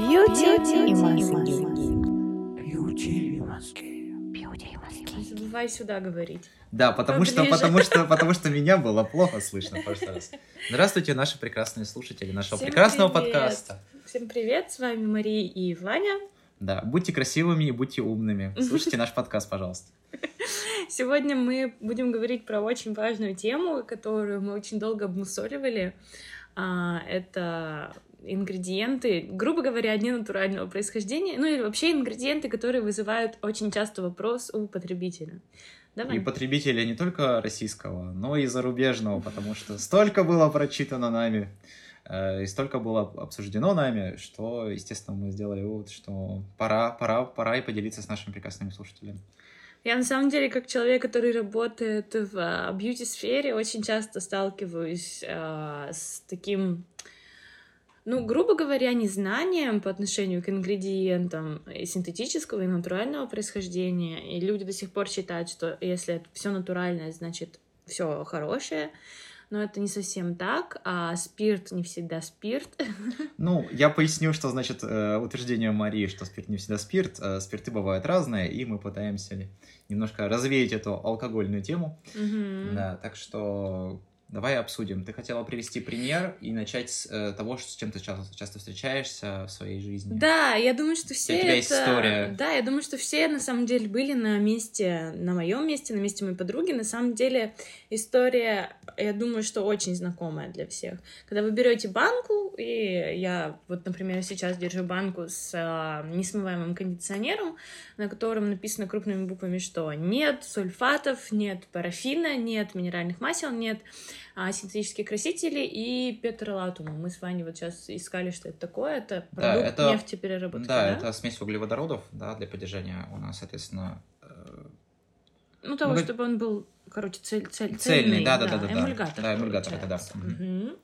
Бьюти и маски. Забывай сюда говорить. Да, потому что, потому что, потому что меня было плохо слышно в прошлый раз. Здравствуйте, наши прекрасные слушатели нашего Всем прекрасного привет. подкаста. Всем привет, с вами Мария и Ваня. Да, будьте красивыми и будьте умными. Слушайте наш подкаст, пожалуйста. Сегодня мы будем говорить про очень важную тему, которую мы очень долго обмусоливали. А, Это ингредиенты, грубо говоря, ненатурального происхождения, ну или вообще ингредиенты, которые вызывают очень часто вопрос у потребителя. Давай. И потребителя не только российского, но и зарубежного, потому что столько было прочитано нами, э, и столько было обсуждено нами, что, естественно, мы сделали вывод, что пора, пора, пора и поделиться с нашими прекрасными слушателями. Я на самом деле, как человек, который работает в бьюти-сфере, очень часто сталкиваюсь а, с таким, ну, грубо говоря, незнанием по отношению к ингредиентам и синтетического, и натурального происхождения. И люди до сих пор считают, что если это все натуральное, значит, все хорошее. Но это не совсем так, а спирт не всегда спирт. Ну, я поясню, что значит э, утверждение Марии, что спирт не всегда спирт. Э, спирты бывают разные, и мы пытаемся немножко развеять эту алкогольную тему. Мгм. Да, так что давай обсудим. Ты хотела привести пример и начать с э, того, с чем ты часто, часто встречаешься в своей жизни. Да, я думаю, что все У тебя это... есть история. Да, я думаю, что все на самом деле были на месте, на моем месте, на месте моей подруги. На самом деле история, я думаю, что очень знакомая для всех. Когда вы берете банку, и я вот, например, сейчас держу банку с а, несмываемым кондиционером, на котором написано крупными буквами, что нет сульфатов, нет парафина, нет минеральных масел, нет синтетических красителей и петролатума. Мы с Ваней вот сейчас искали, что это такое. Это Да, продукт это- нефтепереработки, Да, да? это смесь углеводородов, да, для поддержания у нас, соответственно, э, Ну, того, Ну, чтобы он был, короче, цель, цель, Цельный, да-да-да-да, да. эмульгатор. Да, эмульгатор, это да. получается.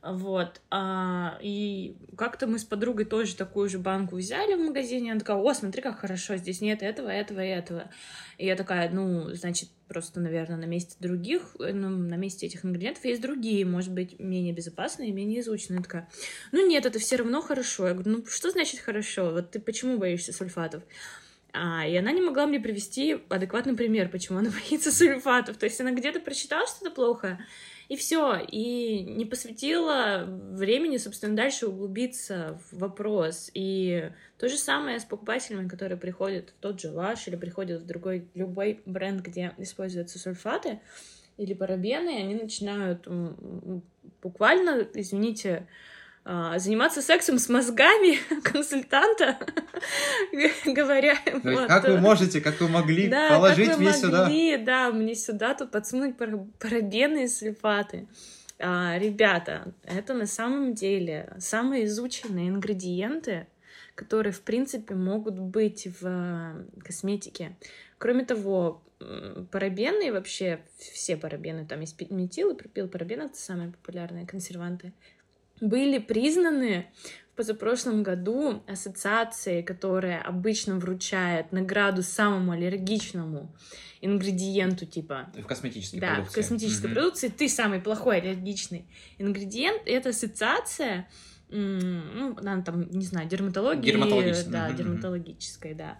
Вот. А, и как-то мы с подругой тоже такую же банку взяли в магазине. Она такая, о, смотри, как хорошо, здесь нет этого, этого и этого. И я такая, ну, значит, просто, наверное, на месте других, э, ну, на месте этих ингредиентов есть другие, может быть, менее безопасные, менее изученные. Я такая, ну нет, это все равно хорошо. Я говорю, ну что значит хорошо? Вот ты почему боишься сульфатов? А, и она не могла мне привести адекватный пример, почему она боится сульфатов. То есть она где-то прочитала что-то плохо, и все, и не посвятила времени, собственно, дальше углубиться в вопрос. И то же самое с покупателями, которые приходят в тот же Лаш или приходят в другой, любой бренд, где используются сульфаты или парабены, и они начинают буквально, извините, заниматься сексом с мозгами консультанта, говоря то есть вот, как вы можете, как вы могли да, положить как вы мне сюда? могли, да, мне сюда тут подсунуть пара- парабены и сульфаты. А, ребята, это на самом деле самые изученные ингредиенты, которые, в принципе, могут быть в э, косметике. Кроме того, парабены и вообще все парабены, там есть метил и пропилпарабен, это самые популярные консерванты, были признаны в позапрошлом году ассоциацией, которая обычно вручает награду самому аллергичному ингредиенту, типа В косметической да, в продукции. косметической Мгм. продукции ты самый плохой аллергичный ингредиент. Это ассоциация, м, ну, она там, не знаю, дерматологии. Дерматологической, Да, мгм. дерматологической, да.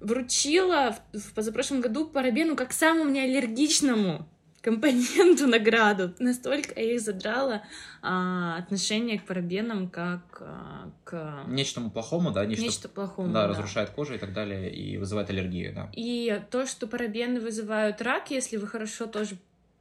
Вручила в, в позапрошлом году парабену как самому неаллергичному компоненту награду. Настолько я их задрала а, отношение к парабенам как а, к Нечтому плохому, да, нечто, нечто плохому. да, разрушает кожу и так далее, и вызывает аллергию, да. И то, что парабены вызывают рак, если вы хорошо тоже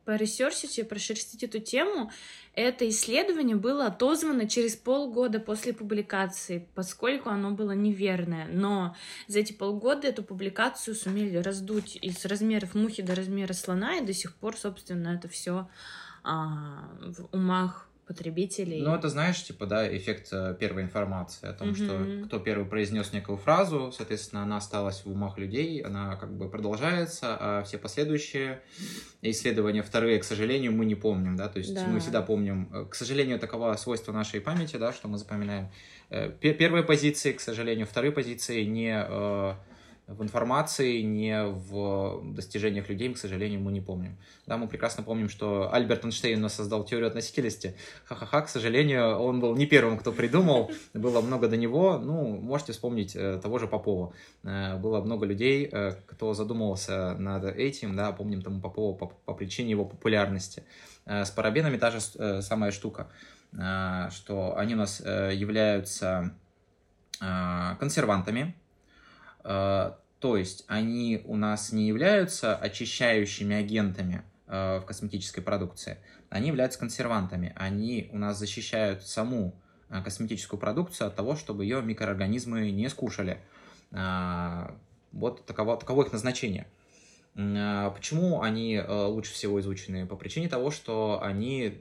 поресерчите, прошерстите эту тему, это исследование было отозвано через полгода после публикации, поскольку оно было неверное. Но за эти полгода эту публикацию сумели раздуть из размеров мухи до размера слона, и до сих пор, собственно, это все в умах потребителей. Ну, это, знаешь, типа, да, эффект э, первой информации о том, Мгм. что кто первый произнес некую фразу, соответственно, она осталась в умах людей, она как бы продолжается, а все последующие исследования, вторые, к сожалению, мы не помним, да, то есть Да. мы всегда помним, э, к сожалению, таково свойство нашей памяти, да, что мы запоминаем э, пе- первые позиции, к сожалению, вторые позиции не в информации, не в достижениях людей, к сожалению, мы не помним. Да, мы прекрасно помним, что Альберт Эйнштейн создал теорию относительности. Ха-ха-ха, к сожалению, он был не первым, кто придумал, было много до него. Ну, можете вспомнить э, того же Попова. Э, было много людей, э, кто задумывался над этим, да, помним тому Попова по, по причине его популярности. С парабенами та же самая штука, что они у нас являются консервантами, то есть они у нас не являются очищающими агентами, Э, в косметической продукции, они являются консервантами. Они у нас защищают саму э, косметическую продукцию от того, чтобы ее микроорганизмы не скушали. Э, вот таково, таково их назначение. Почему они лучше всего изучены? По причине того, что они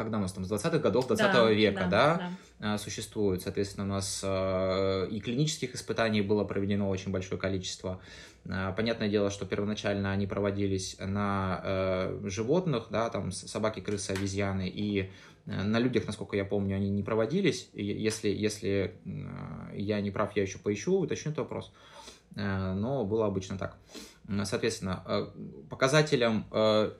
когда у нас там с 20-х годов 20 да, века, да, да, существуют. Соответственно, у нас и клинических испытаний было проведено очень большое количество. А, понятное дело, что первоначально они проводились на э, животных, да, там собаки, крысы, обезьяны, и э, на людях, насколько я помню, они не проводились. Если, если э, я не прав, я еще поищу, уточню этот вопрос. Э, но было обычно так. Соответственно, э, показателем э,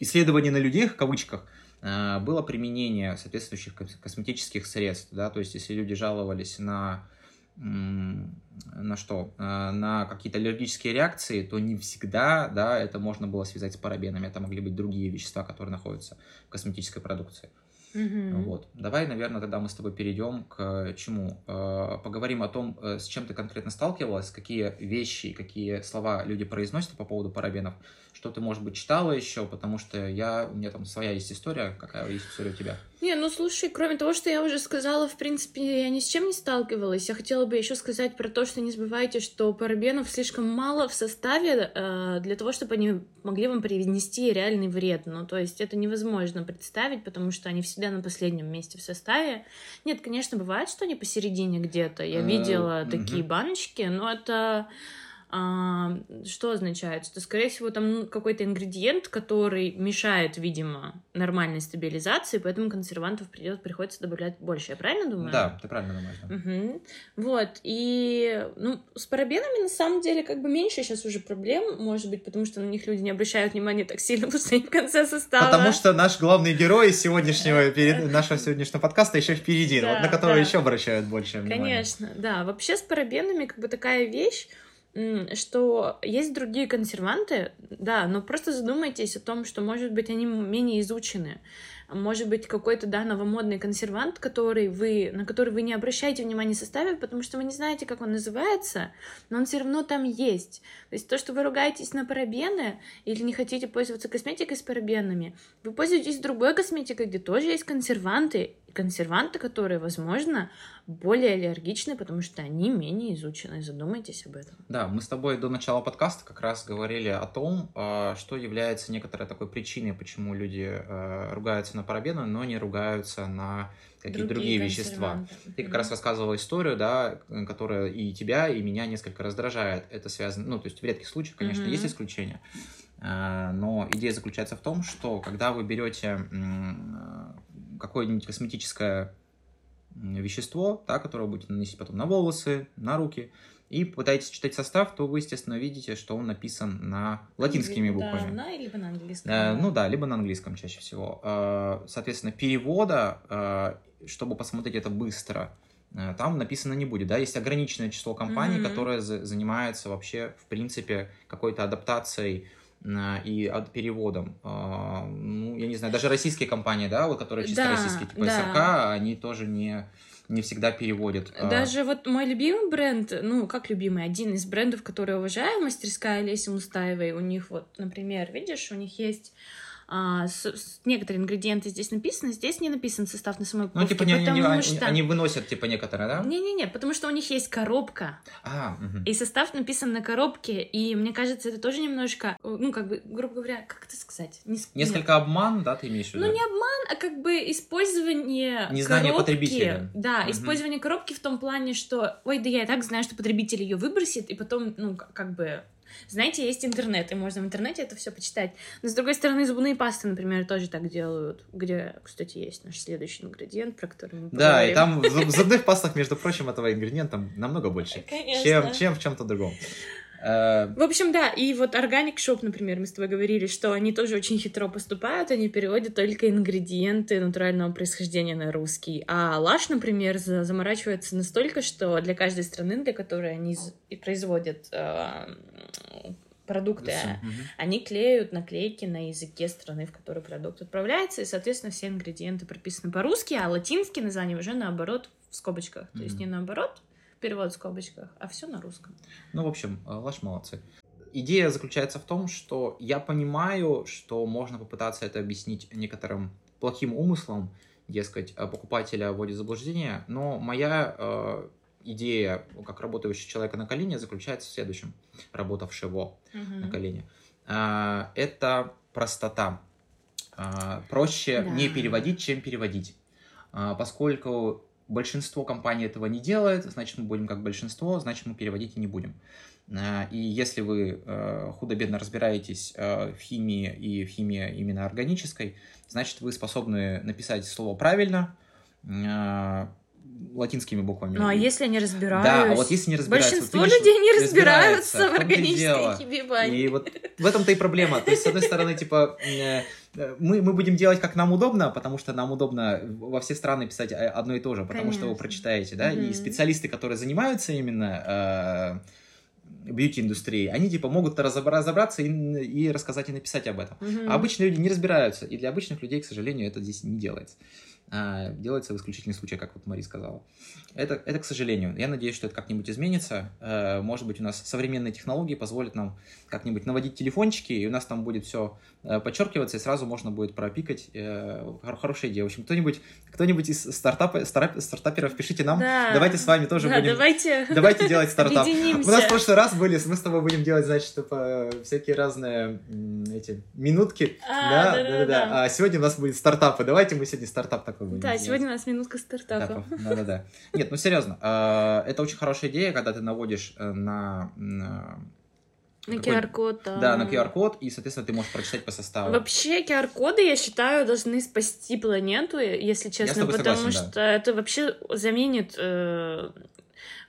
исследований на людях, в кавычках, э, было применение соответствующих косметических средств. Да? То есть, если люди жаловались на на что? Э, на какие-то аллергические реакции, то не всегда, да, это можно было связать с парабенами, это могли быть другие вещества, которые находятся в косметической продукции. Угу. Вот. Давай, наверное, тогда мы с тобой перейдем к чему? Э, поговорим о том, э, с чем ты конкретно сталкивалась, какие вещи, какие слова люди произносят по поводу парабенов, что ты, может быть, читала еще, потому что я, у меня там своя есть история, какая есть история у тебя. Не, ну слушай, кроме того, что я уже сказала, в принципе, я ни с чем не сталкивалась. Я хотела бы еще сказать про то, что не забывайте, что парабенов слишком мало в составе э, для того, чтобы они могли вам принести реальный вред. Ну, то есть это невозможно представить, потому что они всегда на последнем месте в составе. Нет, конечно, бывает, что они посередине где-то. Я э, видела такие баночки, но это что означает? Что, скорее всего, там какой-то ингредиент, который мешает, видимо, нормальной стабилизации, поэтому консервантов придет, приходится добавлять больше. Я правильно думаю? Да, ты правильно думаешь. Да. Угу. Вот. И ну, с парабенами на самом деле как бы меньше сейчас уже проблем, может быть, потому что на них люди не обращают внимания так сильно, потому что они в конце состава. Потому что наш главный герой сегодняшнего, перед, нашего сегодняшнего подкаста еще впереди, да, вот на которого да. еще обращают больше внимания. Конечно, да. Вообще с парабенами как бы такая вещь, что есть другие консерванты, да, но просто задумайтесь о том, что, может быть, они менее изучены может быть какой-то, да, новомодный консервант, который вы, на который вы не обращаете внимания составе, потому что вы не знаете, как он называется, но он все равно там есть. То есть то, что вы ругаетесь на парабены или не хотите пользоваться косметикой с парабенами, вы пользуетесь другой косметикой, где тоже есть консерванты, консерванты, которые, возможно, более аллергичны, потому что они менее изучены. Задумайтесь об этом. Да, мы с тобой до начала подкаста как раз говорили о том, а, что является некоторой такой причиной, почему люди а, ругаются на парабены, но не ругаются на какие-то другие, другие вещества. Ты как раз рассказывала историю, да, которая и тебя, и меня несколько раздражает. Это связано, ну, то есть в редких случаях, конечно, mm-hmm. есть исключения, а, но идея заключается в том, что когда вы берете какое-нибудь косметическое вещество, да, которое будете наносить потом на волосы, на руки, и пытаетесь читать состав, то вы, естественно, видите, что он написан на латинскими буквами. Да, на, либо на английском. Э, ну да, либо на английском чаще всего. Э, соответственно, перевода, э, чтобы посмотреть это быстро, э, там написано не будет, да, есть ограниченное число компаний, mm-hmm. которое за- занимается вообще, в принципе, какой-то адаптацией и переводом. А, ну, я не знаю, даже российские компании, да, вот которые чисто да, российские, типа да. СРК, они тоже не не всегда переводят. А. Даже вот мой любимый бренд, ну, как любимый, один из брендов, который уважаю, мастерская Леси Мустаевой, у них вот, например, видишь, у них есть а, с, с, некоторые ингредиенты здесь написаны, здесь не написан состав на самой упаковке. Ну, типа, не, потому они, что... они выносят, типа, некоторые, да? Не-не-не, потому что у них есть коробка, а, угу. и состав написан на коробке, и мне кажется, это тоже немножко, ну, как бы, грубо говоря, как это сказать? Не, Несколько нет. обман, да, ты имеешь в виду? Ну, не обман, а как бы использование Незнание коробки. потребителя. Да, угу. использование коробки в том плане, что, ой, да я и так знаю, что потребитель ее выбросит, и потом, ну, как бы Знаете, есть интернет, и можно в интернете это все почитать. Но, с другой стороны, зубные пасты, например, тоже так делают, где, кстати, есть наш следующий ингредиент, про который мы Да, и поговорим. там в в зубных пастах, между прочим, этого ингредиента намного больше, Конечно. чем, чем в чем-то другом. Э, В общем, да, и вот Organic Shop, например, мы с тобой говорили, что они тоже очень хитро поступают, они переводят только ингредиенты натурального происхождения на русский. А Лаш, например, за- заморачивается настолько, что для каждой страны, для которой они и производят э, продукты, мгм. они клеют наклейки на языке страны, в которой продукт отправляется, и, соответственно, все ингредиенты прописаны по-русски, а латинские названия уже наоборот в скобочках. То есть не наоборот, перевод в скобочках, а все на русском. Ну, в общем, э, Лаш молодцы. Идея заключается в том, что я понимаю, что можно попытаться это объяснить некоторым плохим умыслом, дескать, э, покупателя вводит в заблуждение, но моя э, идея, как работающего человека на колени, заключается в следующем, работавшего Мгм. на колени. А, Это простота. А, Проще Да. не переводить, чем переводить. А, Поскольку большинство компаний этого не делает, значит, мы будем как большинство, значит, мы переводить и не будем. А, И если вы э, худо-бедно разбираетесь э, в химии и в химии именно органической, значит, вы способны написать слово правильно, э, латинскими буквами. Ну а если они разбираются? Да, а вот если не разбираются... вот Большинство видишь, людей не разбираются в в и органической Вань. И вот в этом-то и проблема. То есть, с одной стороны, типа, э, мы, мы будем делать, как нам удобно, потому что нам удобно во все страны писать одно и то же, потому что вы Конечно. прочитаете, да, и Мгм. специалисты, которые занимаются именно э, бьюти-индустрией, они, типа, могут разобра- разобраться и, и рассказать и написать об этом. Мгм. А обычные люди не разбираются, и для обычных людей, к сожалению, это здесь не делается. А, делается в исключительных случаях, как вот Мари сказала. Это, это, к сожалению. Я надеюсь, что это как-нибудь изменится. Э, Может быть, у нас современные технологии позволят нам как-нибудь наводить телефончики, и у нас там будет все подчеркиваться, и сразу можно будет пропикать. Э, хор- Хорошая идея. В общем, кто-нибудь кто-нибудь из стартапа, стара- стартаперов пишите нам. Да. Давайте с вами тоже Да, будем... давайте. Давайте делать стартап. Объединимся. У нас в прошлый раз были, мы с тобой будем делать, значит, типа, всякие разные эти минутки. А, да, да-да-да. да, да, да. А сегодня у нас будет стартапы. Давайте мы сегодня стартап такой будем. Да, сегодня у нас минутка. Стартапов. Да-да-да. Нет, ну серьезно, э, это очень хорошая идея, когда ты наводишь э, на... на На QR-код. Да, на QR-код, и, соответственно, ты можешь прочитать по составу. Вообще, QR-коды, я считаю, должны спасти планету, если честно, потому согласен, да. что это вообще заменит э,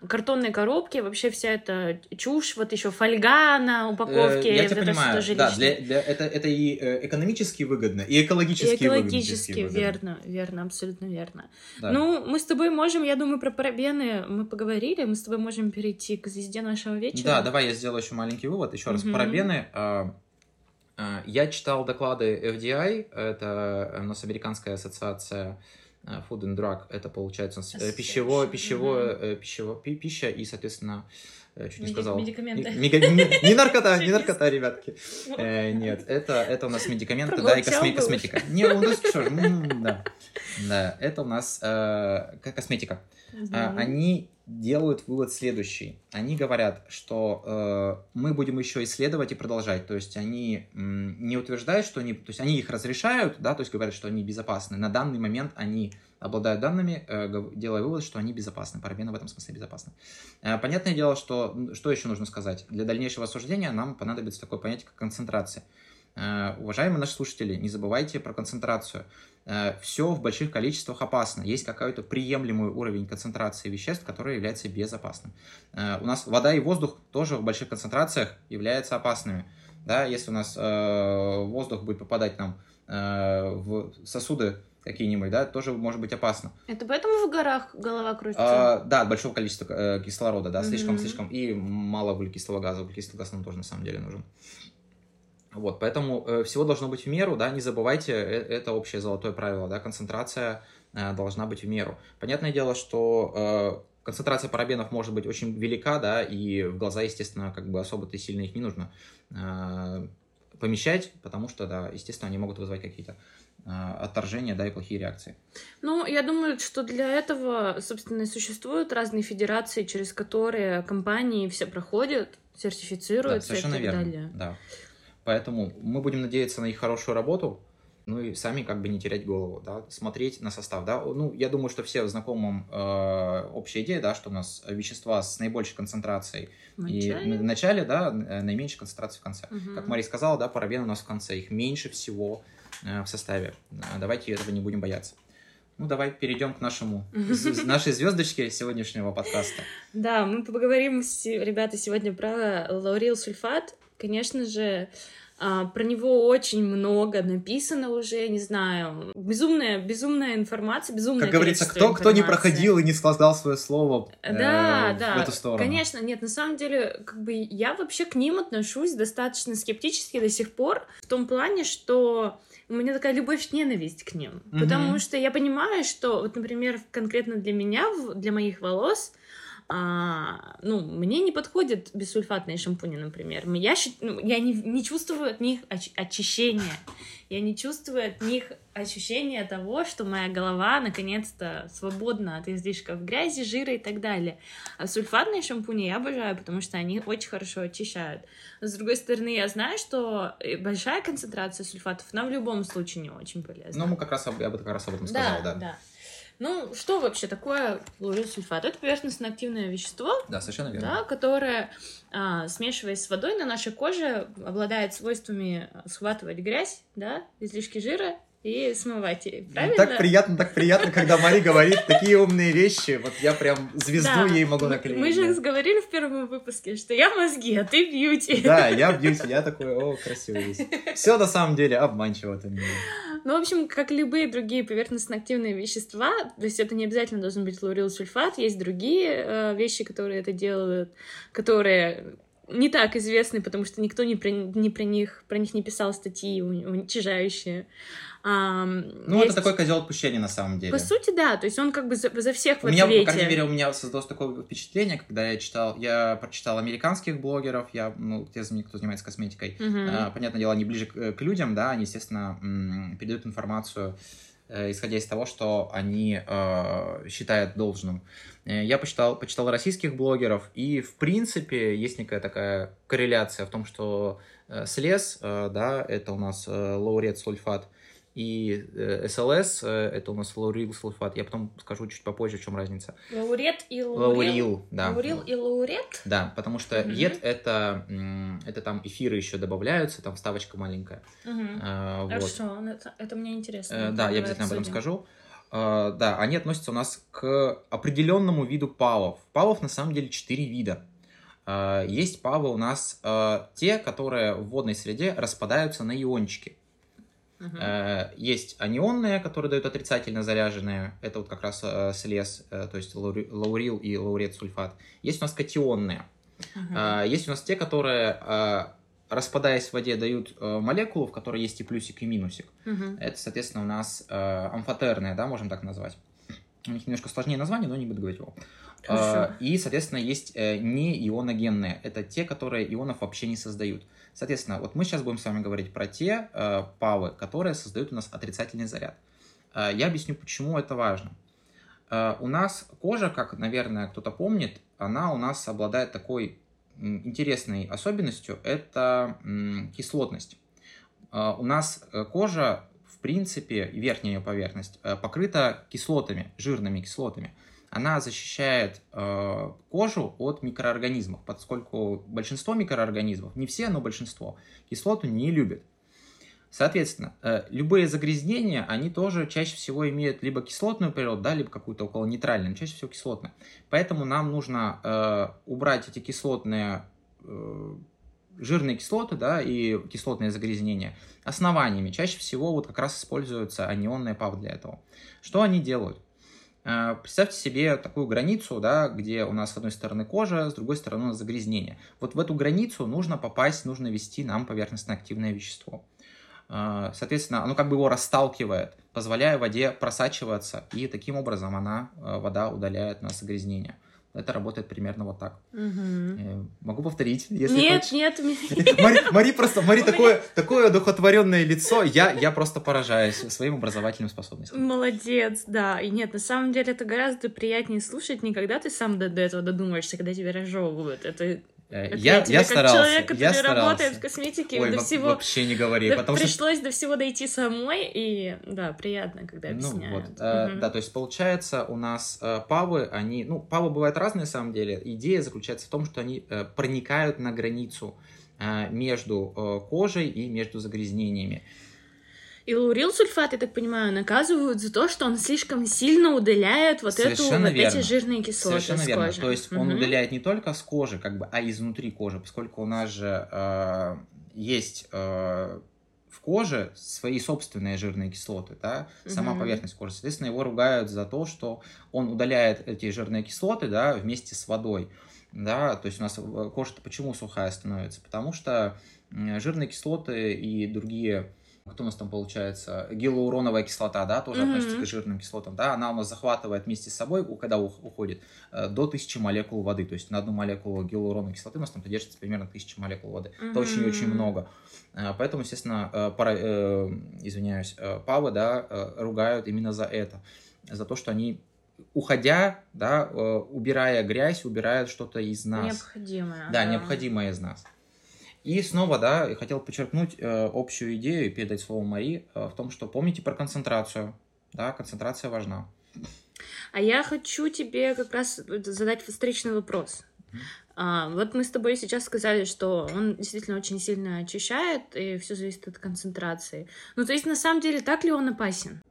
картонные коробки, вообще вся эта чушь, вот еще фольга на упаковке. Э, Я вот тебя это понимаю, тоже да, для, для- это, это и э, экономически выгодно, и И экологически, экологически, выгодно. верно, верно, абсолютно верно. Да. Ну, мы с тобой можем, я думаю, про парабены мы поговорили, мы с тобой можем перейти к звезде нашего вечера. Да, давай я сделаю еще маленький вывод. Еще раз, Мгм. парабены. а, а, Я читал доклады FDI, это у нас американская ассоциация Food and Drug, это получается э, пищевое, пищевое, э, пищево- пи- пища и, соответственно, э, чуть не Меди- сказал. медикаменты. Не, не- не- не наркота, не наркота, ребятки. Э, Нет, это, это у нас медикаменты, да, и косме- косметика. Не, у нас что да. Да, это у нас э, косметика. А, они делают вывод следующий. Они говорят, что э, мы будем еще исследовать и продолжать. То есть они м, не утверждают, что они... То есть они их разрешают, да, то есть говорят, что они безопасны. На данный момент они обладают данными, э, делая вывод, что они безопасны. Парабены в этом смысле безопасны. Э, понятное дело, что... Что еще нужно сказать? Для дальнейшего осуждения нам понадобится такое понятие, как концентрация. Э, уважаемые наши слушатели, не забывайте про концентрацию. Все в больших количествах опасно. Есть какой-то приемлемый уровень концентрации веществ, который является безопасным. Э, У нас вода и воздух тоже в больших концентрациях являются опасными. Да, если у нас э, воздух будет попадать нам э, в сосуды какие-нибудь, да, тоже может быть опасно. Это поэтому в горах голова крутится? А, да, от большого количества э, кислорода, да, слишком, Мгм. слишком, и мало углекислого газа. Углекислый газ нам тоже на самом деле нужен. Вот, поэтому э, всего должно быть в меру, да, не забывайте, э, это общее золотое правило, да, концентрация э, должна быть в меру. Понятное дело, что э, концентрация парабенов может быть очень велика, да, и в глаза, естественно, как бы особо-то сильно их не нужно э, помещать, потому что, да, естественно, они могут вызвать какие-то э, отторжения, да, и плохие реакции. Ну, я думаю, что для этого, собственно, и существуют разные федерации, через которые компании все проходят, Да, сертифицируются и совершенно так верно. далее. Да. Поэтому мы будем надеяться на их хорошую работу. ну и сами как бы не терять голову, да, смотреть на состав, да. Ну, я думаю, что все знакомым э, общая идея, да, что у нас вещества с наибольшей концентрацией В и начале? в начале, да, э, наименьшей концентрацией в конце. Мгм. Как Мария сказала, да, парабены у нас в конце, их меньше всего э, в составе. А, Давайте этого не будем бояться. Ну, давай перейдем к нашему, нашей звездочке сегодняшнего подкаста. Да, мы поговорим, с- ребята, сегодня про лаурил сульфат. Конечно же, а, про него очень много написано уже, не знаю, безумная, безумная информация, безумное Как говорится, кто, кто не информации. проходил и не сказал свое слово э, Да, в да, эту сторону. конечно, нет, на самом деле, как бы я вообще к ним отношусь достаточно скептически до сих пор, в том плане, что у меня такая любовь-ненависть к ним, Мгм. потому что я понимаю, что, вот, например, конкретно для меня, для моих волос, а, ну, мне не подходят бессульфатные шампуни, например. Я, ну, я не, не чувствую от них оч- очищения. Я не чувствую от них ощущения того, что моя голова наконец-то свободна от излишков грязи, жира и так далее. А сульфатные шампуни я обожаю, потому что они очень хорошо очищают. Но, с другой стороны, я знаю, что э, большая концентрация сульфатов нам в любом случае не очень полезна. Ну, мы как раз, об- я бы как раз об этом сказал, да. Да, Ну, что вообще такое лаурилсульфат? Это поверхностно-активное вещество, совершенно верно. да, которое, а, смешиваясь с водой, на нашей коже обладает свойствами схватывать грязь, да, излишки жира и смывать ее. Правильно? Так приятно, так приятно, когда Мари говорит такие умные вещи. Вот я прям звезду Да. ей могу наклеить. Мы же да. говорили в первом выпуске, что я мозги, а ты бьюти. Да, я бьюти, я такой, о, красивый. Все на самом деле обманчиво в этом мире. Ну, в общем, как любые другие поверхностно-активные вещества, то есть это не обязательно должен быть лаурилсульфат, есть другие э, вещи, которые это делают, которые не так известны, потому что никто не про, не про них про них не писал статьи уни- уничижающие. Ам, Ну, есть- это такой козел отпущения на самом деле. По сути, да, то есть он как бы за, за всех в У меня, по ответе. крайней мере, у меня создалось такое впечатление, когда я читал, я прочитал американских блогеров, я, ну, те кто занимается косметикой, Мгм. А, Понятное дело, они ближе к, к людям, да, они, естественно, передают информацию, э, исходя из того, что они э, считают должным. Э, Я почитал, почитал российских блогеров, и, в принципе, есть некая такая корреляция в том, что э, слез, э, да, это у нас э, лаурет сульфат, и э, СЛС, э, это у нас лаурил сульфат. Я потом скажу чуть попозже, в чем разница. Лаурет и лаурил. Лаурил, да. Лаурил и лаурет? Да, потому что Мгм. ед это, это там эфиры еще добавляются, там вставочка маленькая. Мгм. А, вот. Хорошо, это, это мне интересно. Э, Да, я обязательно об этом скажу. Э, Да, они относятся у нас к определенному виду павов. Павов на самом деле четыре вида. Э, Есть павы у нас э, те, которые в водной среде распадаются на иончики. Э, Есть анионные, которые дают отрицательно заряженные. Это вот как раз э, слез, э, то есть лаури- лаурил и лаурет сульфат. Есть у нас катионные. А, Есть у нас те, которые, распадаясь в воде, дают э, молекулу, в которой есть и плюсик, и минусик. Мгм. Это, соответственно, у нас э, амфотерные, да, можем так назвать. У них немножко сложнее название, но не буду говорить его. А, И, соответственно, есть э, неионогенные. Это те, которые ионов вообще не создают. Соответственно, вот мы сейчас будем с вами говорить про те э, павы, которые создают у нас отрицательный заряд. Э, Я объясню, почему это важно. Э, У нас кожа, как, наверное, кто-то помнит, она у нас обладает такой интересной особенностью, это кислотность. У нас кожа, в принципе, верхняя ее поверхность покрыта кислотами, жирными кислотами. Она защищает э, кожу от микроорганизмов, поскольку большинство микроорганизмов, не все, но большинство, кислоту не любят. Соответственно, э, любые загрязнения, они тоже чаще всего имеют либо кислотную природу, да, либо какую-то около нейтральную, чаще всего кислотную. Поэтому нам нужно э, убрать эти кислотные, э, жирные кислоты, да, и кислотные загрязнения основаниями. Чаще всего вот как раз используются анионные ПАВ для этого. Что они делают? Э, Представьте себе такую границу, да, где у нас с одной стороны кожа, с другой стороны у нас загрязнение. Вот в эту границу нужно попасть, нужно ввести нам поверхностно-активное вещество. Э, Соответственно, оно как бы его расталкивает, позволяя воде просачиваться, и таким образом она, э, вода удаляет у нас загрязнение. Это работает примерно вот так. Э, Могу повторить, если Нет, хочешь. нет, Мари, Мари просто, Мари такое, такое одухотворенное лицо, я, я просто поражаюсь своим образовательным способностям. Молодец, да. И нет, на самом деле это гораздо приятнее слушать, не когда ты сам до, до этого додумаешься, когда тебя разжевывают. Это Это Я, я как старался, человек, который я старался. работает в косметике, Ой, до всего вообще не говори, да, потому что пришлось до всего дойти самой, и да, приятно, когда Ну объясняют. вот, э, Мгм. да, то есть получается у нас э, павы, они, ну, павы бывают разные на самом деле. Идея заключается в том, что они э, проникают на границу э, между э, кожей и между загрязнениями. И лаурил сульфат, я так понимаю, наказывают за то, что он слишком сильно удаляет вот, эту, Совершенно вот верно. эти жирные кислоты Совершенно с верно. кожи. То есть он Мгм. удаляет не только с кожи, как бы, а изнутри кожи, поскольку у нас же э, есть э, в коже свои собственные жирные кислоты, да, сама Мгм. поверхность кожи. Соответственно, его ругают за то, что он удаляет эти жирные кислоты, да, вместе с водой. Да, то есть у нас э, кожа-то почему сухая становится? Потому что жирные кислоты и другие кто у нас там получается, гиалуроновая кислота, да, тоже Мгм. относится к жирным кислотам, да, она у нас захватывает вместе с собой, когда ух- уходит, э, до 1000 молекул воды, то есть на одну молекулу гиалуроновой кислоты у нас там держится примерно 1000 молекул воды. Это очень-очень много. Э, Поэтому, естественно, э, пара- э, извиняюсь, павы, да, ругают именно за это, за то, что они уходя, да, убирая грязь, убирают что-то из нас. Необходимое. Да, необходимое из нас. И снова, да, я хотел подчеркнуть э, общую идею и передать слово Мари э, в том, что помните про концентрацию. Да, концентрация важна. А я хочу тебе как раз задать встречный вопрос. А, вот мы с тобой сейчас сказали, что он действительно очень сильно очищает, и все зависит от концентрации. Ну, то есть, на самом деле, так ли он опасен?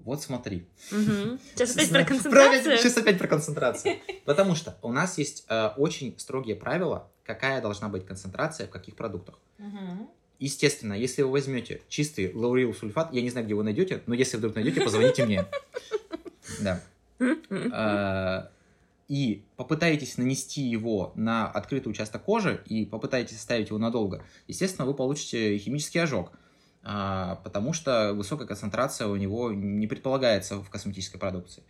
Вот смотри. Мгм. Сейчас опять про концентрацию. Сейчас опять про концентрацию. Потому что у нас есть э, очень строгие правила, какая должна быть концентрация в каких продуктах. Мгм. Естественно, если вы возьмете чистый лаурил сульфат, я не знаю, где вы найдете, но если вдруг найдете, позвоните мне. Да. Э, И попытаетесь нанести его на открытый участок кожи и попытаетесь оставить его надолго, естественно, вы получите химический ожог, а, потому что высокая концентрация у него не предполагается в косметической продукции.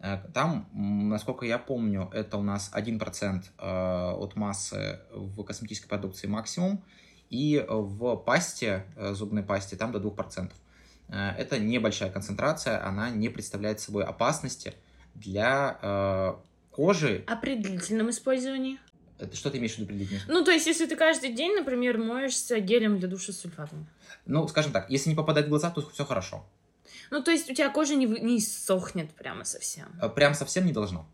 Э, Там, насколько я помню, это у нас 1% э, от массы в косметической продукции максимум, и в пасте, э, зубной пасте, там до 2%. Э, Это небольшая концентрация, она не представляет собой опасности для кожи. А при длительном использовании? Это что ты имеешь в виду длительном? Ну, то есть, если ты каждый день, например, моешься гелем для душа с сульфатом. Ну, скажем так, если не попадает в глаза, то все хорошо. Ну, то есть, у тебя кожа не, не сохнет прямо совсем. Э, Прям совсем не должно.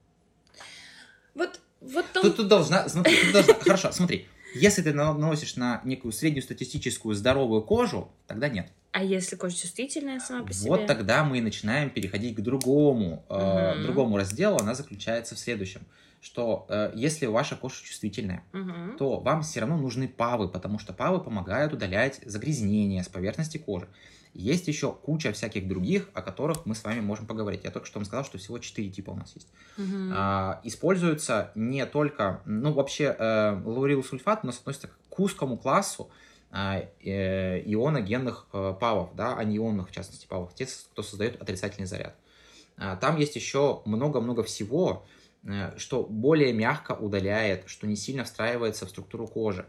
Вот, вот там... Тут, тут должна, смотри, тут должна, хорошо, смотри. Если ты наносишь на некую среднестатистическую здоровую кожу, тогда нет. А если кожа чувствительная сама по себе? Вот тогда мы начинаем переходить к другому, э, Мгм. другому разделу. Она заключается в следующем, что э, если ваша кожа чувствительная, Мгм. то вам все равно нужны павы, потому что павы помогают удалять загрязнения с поверхности кожи. Есть еще куча всяких других, о которых мы с вами можем поговорить. Я только что вам сказал, что всего 4 типа у нас есть. Мгм. А, используется не только, ну вообще э, лаурил сульфат у нас относится к узкому классу а, э, ионогенных э, павов, да, анионных в частности павов, те, кто создает отрицательный заряд. А, там есть еще много-много всего, э, что более мягко удаляет, что не сильно встраивается в структуру кожи.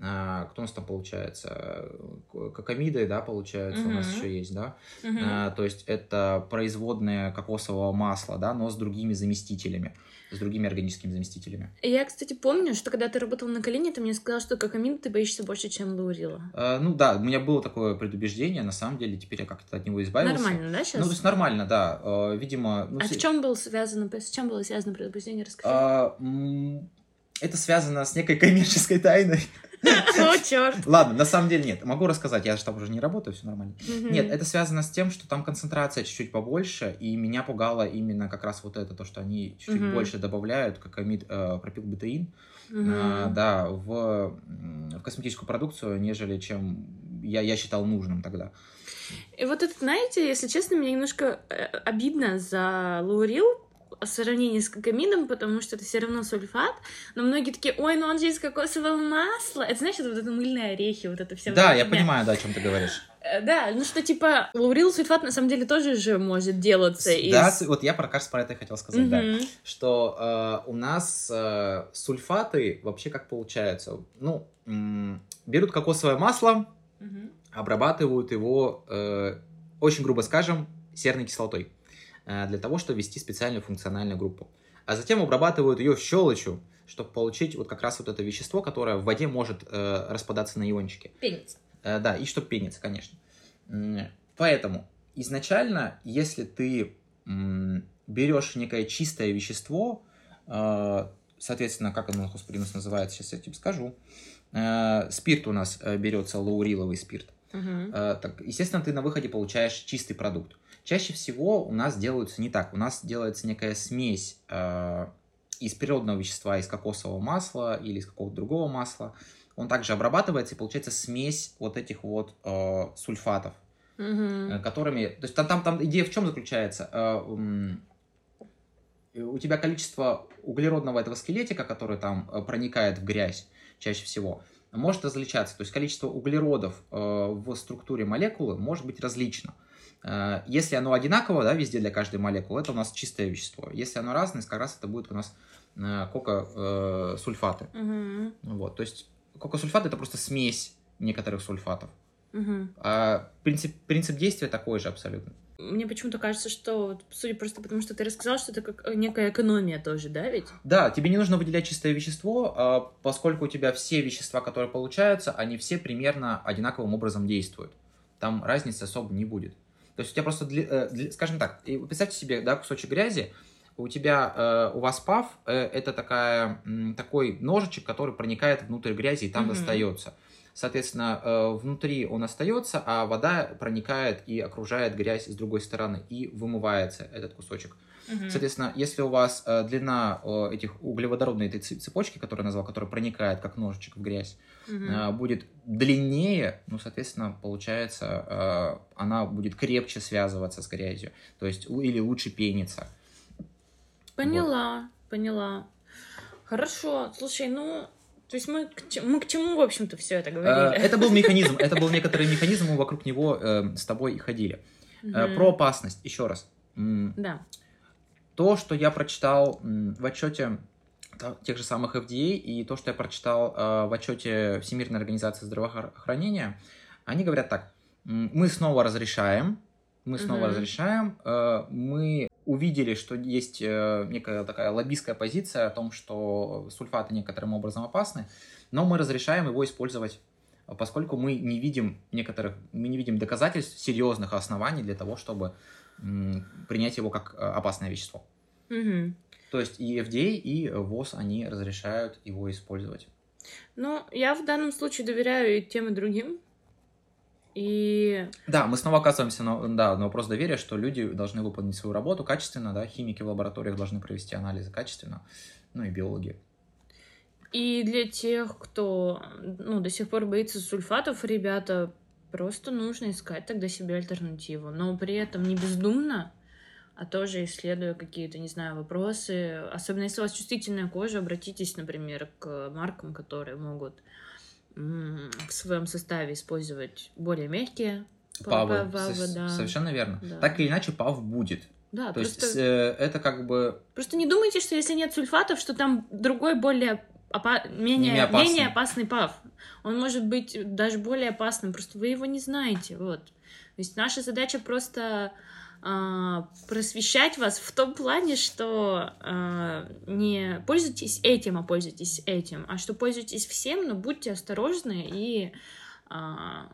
А, кто у нас там получается? Кокомиды, да, получается, у нас еще есть, да? А, то есть это производное кокосового масла, да, но с другими заместителями, с другими органическими заместителями. Я, кстати, помню, что когда ты работал на колени, ты мне сказал, что кокамин ты боишься больше, чем лаурила. А, ну да, у меня было такое предубеждение, на самом деле теперь я как-то от него избавился. Нормально, да, сейчас? Ну, то есть нормально, да. Видимо... ну, а с- с чем было связано, с чем было связано предубеждение? Расскажи. а, это связано с некой коммерческой тайной. О, черт. Ладно, на самом деле нет. Могу рассказать, я же там уже не работаю, все нормально. Нет, это связано с тем, что там концентрация чуть-чуть побольше, и меня пугало именно как раз вот это, то, что они чуть-чуть больше добавляют, как амид, э, пропилбутеин, а, да, в, косметическую продукцию, нежели чем я, считал нужным тогда. И вот это, знаете, если честно, мне немножко э, обидно за лаурил в сравнении с кокамином, потому что это все равно сульфат, но многие такие, ой, ну он же из кокосового масла. Это, это вот это мыльные орехи, вот это все. да, я понимаю, да, о чем ты говоришь. Да, ну что, типа, лаурил сульфат на самом деле тоже же может делаться из... Да, вот я про, раз про это и хотел сказать, да. Мгм. что э, у нас э, сульфаты вообще как получается? Ну, м, берут кокосовое масло, Мгм. обрабатывают его, э, очень грубо скажем, серной кислотой, э, для того, чтобы ввести специальную функциональную группу. А затем обрабатывают ее щелочью, чтобы получить вот как раз вот это вещество, которое в воде может э, распадаться на иончики. Пенится. Э, да, и чтобы пениться, конечно. Поэтому изначально, если ты берешь некое чистое вещество, э, соответственно, как оно, господи, у нас называется, сейчас я тебе скажу. Э, Спирт у нас э, берется, лауриловый спирт. Мгм. Э, так, естественно, ты на выходе получаешь чистый продукт. Чаще всего у нас делаются не так. У нас делается некая смесь э, из природного вещества, из кокосового масла или из какого-то другого масла. Он также обрабатывается, и получается смесь вот этих вот э, сульфатов, э, которыми... То есть там, там, там идея в чем заключается? Э, м, у тебя количество углеродного этого скелетика, который там э, проникает в грязь чаще всего, может различаться. То есть количество углеродов э, в структуре молекулы может быть различно. Э, Если оно одинаково, да, везде для каждой молекулы, это у нас чистое вещество. Если оно разное, как раз это будет у нас э, кока-сульфаты. Мгм. Вот, то есть кока-сульфат это просто смесь некоторых сульфатов. Мгм. А принцип, принцип действия такой же абсолютно. Мне почему-то кажется, что, судя просто потому, что ты рассказал, что это как некая экономия тоже, да, ведь? Да, тебе не нужно выделять чистое вещество, а, поскольку у тебя все вещества, которые получаются, они все примерно одинаковым образом действуют. Там разницы особо не будет. То есть у тебя просто, дли- э, дли- скажем так, и представьте себе, да, кусочек грязи, у тебя, э, у вас пав, э, это такая, м, такой ножичек, который проникает внутрь грязи и там Мгм. достается. Соответственно, э, внутри он остается, а вода проникает и окружает грязь с другой стороны, и вымывается этот кусочек. Мгм. Соответственно, если у вас э, длина э, этих углеводородной этой цепочки, которую я назвал, которая проникает как ножичек в грязь, Мгм. э, будет длиннее, ну, соответственно, получается, э, она будет крепче связываться с грязью, то есть или лучше пениться. Поняла, поняла. Хорошо, слушай, ну, то есть мы мы к чему, в общем-то, все это Э, говорили? Это был механизм, это был некоторый механизм, мы вокруг него э, с тобой и ходили. Э, Мгм. Про опасность, еще раз. Да. То, что я прочитал в отчете тех же самых FDA и то, что я прочитал э, в отчете Всемирной организации здравоохранения, они говорят так: мы снова разрешаем, мы снова Мгм. разрешаем, э, мы увидели, что есть э, некая такая лоббистская позиция о том, что сульфаты некоторым образом опасны, но мы разрешаем его использовать поскольку мы не видим некоторых, мы не видим доказательств, серьезных оснований для того, чтобы принять его как э, опасное вещество. Мгм. То есть и FDA, и ВОЗ, они разрешают его использовать. Ну, я в данном случае доверяю и тем, и другим. И Да, мы снова оказываемся на, да, на вопрос доверия, что люди должны выполнить свою работу качественно, да, химики в лабораториях должны провести анализы качественно, ну и биологи. И для тех, кто ну, до сих пор боится сульфатов, ребята, просто нужно искать тогда себе альтернативу. Но при этом не бездумно, а тоже исследуя какие-то, не знаю, вопросы. Особенно если у вас чувствительная кожа, обратитесь, например, к маркам, которые могут в своем составе использовать более мягкие Павы, павы, да. совершенно верно. Да. Так или иначе, пав будет. Да, То есть просто, с- э, это как бы просто не думайте, что если нет сульфатов, что там другой более опа- менее, Менее опасный. менее опасный пав. Он может быть даже более опасным, просто вы его не знаете. Вот. То есть наша задача просто а, просвещать вас в том плане, что а, не пользуйтесь этим, а пользуйтесь этим, а что пользуйтесь всем, но будьте осторожны и а,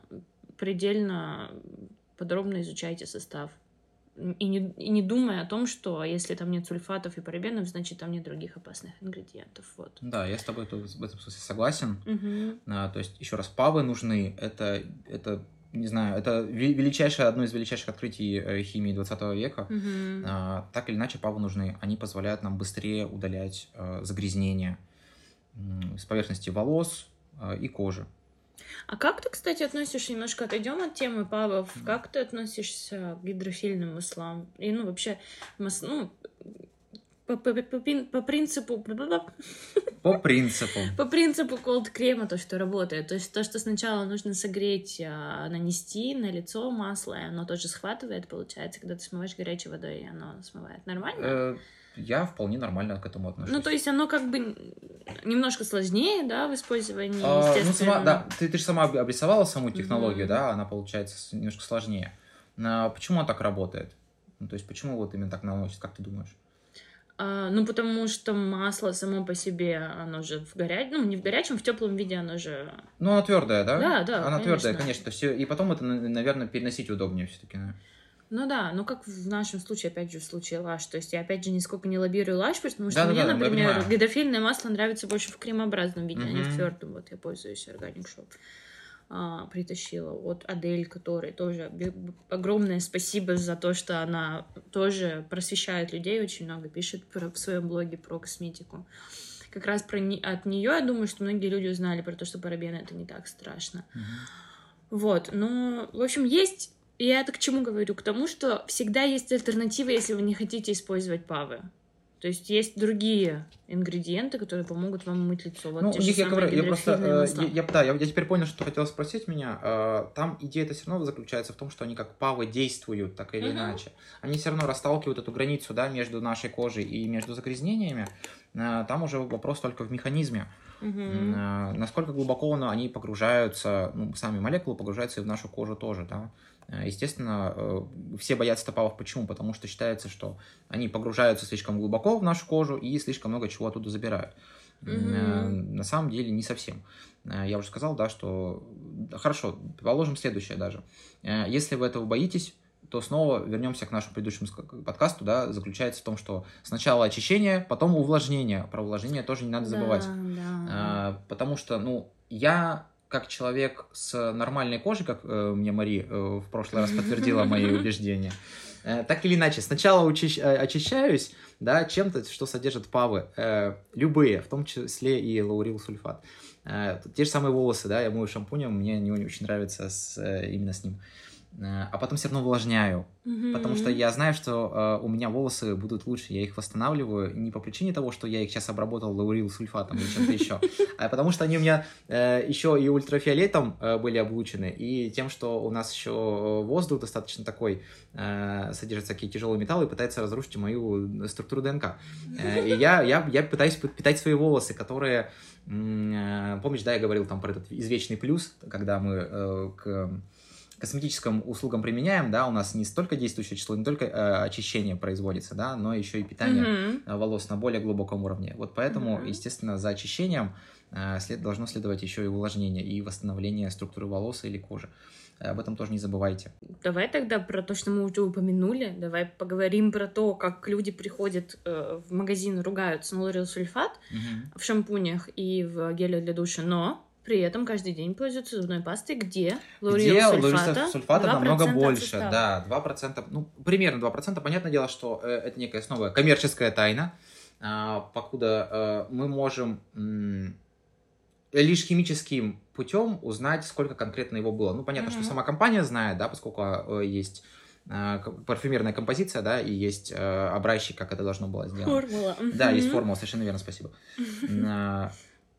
предельно подробно изучайте состав. И не, и не думая о том, что если там нет сульфатов и парабенов, значит там нет других опасных ингредиентов. Вот. Да, я с тобой в этом смысле согласен. Мгм. А, то есть, еще раз, павы нужны. Это, это не знаю, это ве- величайшее, одно из величайших открытий э, химии 20 века. Мгм. А, так или иначе, павы нужны. Они позволяют нам быстрее удалять э, загрязнения с поверхности волос э, и кожи. А как ты, кстати, относишься, немножко отойдем от темы павов, как ты относишься к гидрофильным маслам? И, ну, вообще, мас... ну, по, по- по по принципу По принципу. по принципу колд крема то, что работает. То есть то, что сначала нужно согреть, а, нанести на лицо масло, и оно тоже схватывает, получается, когда ты смываешь горячей водой, и оно смывает. Нормально? Я вполне нормально к этому отношусь. Ну, то есть оно как бы немножко сложнее, да, в использовании, А, ну, сама, да, ты, ты же сама об- обрисовала саму технологию, Мгм. да, она получается немножко сложнее. А почему она так работает? Ну, то есть, почему вот именно так наносит, как ты думаешь? А, ну, потому что масло само по себе, оно же в горячем, ну, не в горячем, в теплом виде оно же... Ну, она твердая, да? Да, да, Она твердая, конечно. конечно. Все, и потом это, наверное, переносить удобнее все-таки. Ну да, ну как в нашем случае, опять же, в случае лаш. То есть я, опять же, нисколько не лоббирую лаш, потому что Да-да-да, мне, я например, гидрофильное масло нравится больше в кремообразном виде, а не в твердом. Вот я пользуюсь Organic Shop. А, притащила от Адель, которой тоже огромное спасибо за то, что она тоже просвещает людей, очень много пишет про- в своем блоге про косметику. Как раз про не- от нее, я думаю, что многие люди узнали про то, что парабены это не так страшно. Вот, ну, в общем, есть... и Я это к чему говорю? К тому, что всегда есть альтернатива, если вы не хотите использовать павы. То есть есть другие ингредиенты, которые помогут вам мыть лицо. Вот ну, них я говорю, я просто, э, я, я- да, я, я теперь понял, что ты хотела спросить меня. Э, Там идея-то все равно заключается в том, что они как павы действуют, так или Мгм. иначе. Они все равно расталкивают эту границу, да, между нашей кожей и между загрязнениями. Э, Там уже вопрос только в механизме. Э, Насколько глубоко они погружаются, ну, сами молекулы погружаются и в нашу кожу тоже, да. Э, Естественно, э, все боятся топавов. Почему? Потому что считается, что они погружаются слишком глубоко в нашу кожу и слишком много чего оттуда забирают. Мгм. На самом деле не совсем. Я уже сказал, да, что... Хорошо, положим следующее даже. Если вы этого боитесь, то снова вернемся к нашему предыдущему подкасту, да, заключается в том, что сначала очищение, потом увлажнение. Про увлажнение тоже не надо забывать. Да, да. Потому что, ну, я как человек с нормальной кожей, как э, мне Мари э, в прошлый раз подтвердила мои убеждения, э, так или иначе, сначала учищ- э, очищаюсь, да, чем-то, что содержит павы, э, любые, в том числе и лаурил сульфат. Э, те же самые волосы, да, я мою шампунем, мне не очень нравится с, э, именно с ним. Э, а потом все равно увлажняю, Потому что я знаю, что э, у меня волосы будут лучше, я их восстанавливаю не по причине того, что я их сейчас обработал лаурил сульфатом или чем-то еще, а потому что они у меня э, еще и ультрафиолетом э, были облучены, и тем, что у нас еще воздух достаточно такой, э, содержит всякие тяжелые металлы и пытается разрушить мою структуру ДНК. Э, и я, я, я пытаюсь подпитать свои волосы, которые... э, помнишь, да, я говорил там про этот извечный плюс, когда мы э, к косметическим услугам применяем, да, у нас не столько действующее число, не только э, очищение производится, да, но еще и питание э, волос на более глубоком уровне. Вот поэтому, Мгм. естественно, за очищением э, след, должно следовать еще и увлажнение и восстановление структуры волос или кожи. Э, Об этом тоже не забывайте. Давай тогда про то, что мы уже упомянули. Давай поговорим про то, как люди приходят э, в магазин, ругаются на лорил сульфат в шампунях и в геле для душа, но при этом каждый день пользуются зубной пастой, где лаурил Где сульфата, сульфата 2% намного больше, да, 2%, ну, примерно 2%. Понятное дело, что э, это некая снова коммерческая тайна, а, покуда э, мы можем м, лишь химическим путем узнать, сколько конкретно его было. Ну, понятно, что Мгм. сама компания знает, да, поскольку э, есть э, парфюмерная композиция, да, и есть э, образчик, как это должно было сделано. Формула. Да, есть Мгм. формула, совершенно верно, спасибо.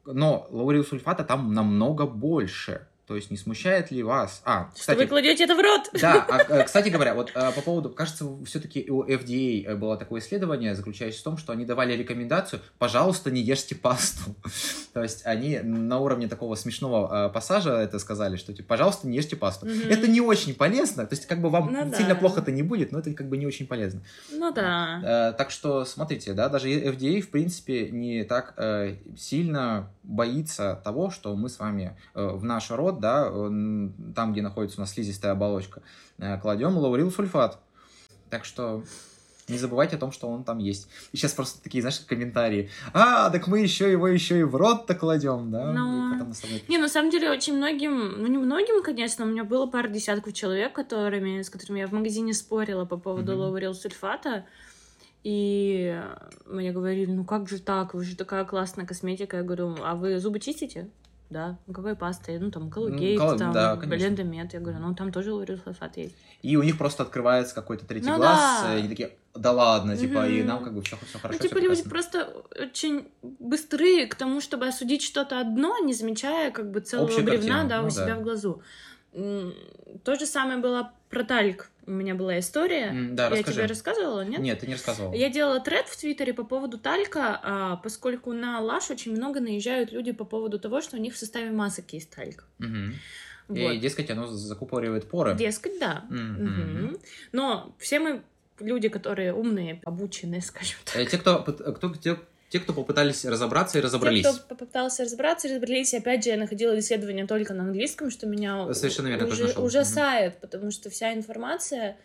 Но лаурил сульфата там намного больше. То есть не смущает ли вас? А, Что кстати, вы кладете это в рот? да, а, э, кстати говоря, вот э, по поводу, кажется, все-таки у FDA э, было такое исследование, заключающееся в том, что они давали рекомендацию, пожалуйста, не ешьте пасту. То есть они на уровне такого смешного э, пассажа это сказали, что типа, пожалуйста, не ешьте пасту. Мгм. Это не очень полезно, то есть как бы вам Ну сильно да. плохо-то не будет, но это как бы не очень полезно. Ну да. Э, так что, смотрите, да, даже FDA, в принципе, не так э, сильно боится того, что мы с вами э, в наш рот, да, м, там, где находится у нас слизистая оболочка, э, кладем лаурил сульфат. Так что не забывайте о том, что он там есть. И сейчас просто такие, знаешь, комментарии. А, так мы еще его еще и в рот-то кладем, да? Ну. Потом нас тобой- Не, на самом деле, очень многим, ну не многим, конечно, у меня было пара десятков человек, которыми, с которыми я в магазине спорила по поводу Мгм. лаурил сульфата. И мне говорили, ну как же так, вы же такая классная косметика. Я говорю, а вы зубы чистите? Да. Ну какой пастой? Ну там колгейт, кол- там да, конечно. Лендомет. Я говорю, ну там тоже лаурил сульфат есть. И у них просто открывается какой-то третий Ну глаз, да. и они такие, да ладно, типа, и Мгм. нам как бы все, все хорошо. ну, типа люди прекрасно». просто очень быстрые к тому, чтобы осудить что-то одно, не замечая как бы целого Общую бревна, картину, да, ну у себя да. в глазу. То же самое было про тальк. У меня была история. М, Да, Я расскажи. тебе рассказывала, нет? Нет, ты не рассказывала. Я делала тред в Твиттере по поводу талька, а, поскольку на Лаш очень много наезжают люди по поводу того, что у них в составе масок есть тальк. Мгм. Вот. И, дескать, оно закупоривает поры. Дескать, да. Мгм. Мгм. Но все мы люди, которые умные, обученные, скажем так. Э, Те, кто, э, кто, те, кто попытались разобраться и разобрались. Те, кто попытался разобраться, разобрались. И опять же, я находила исследования только на английском, что меня Совершенно верно, уже- ужасает, потому что вся информация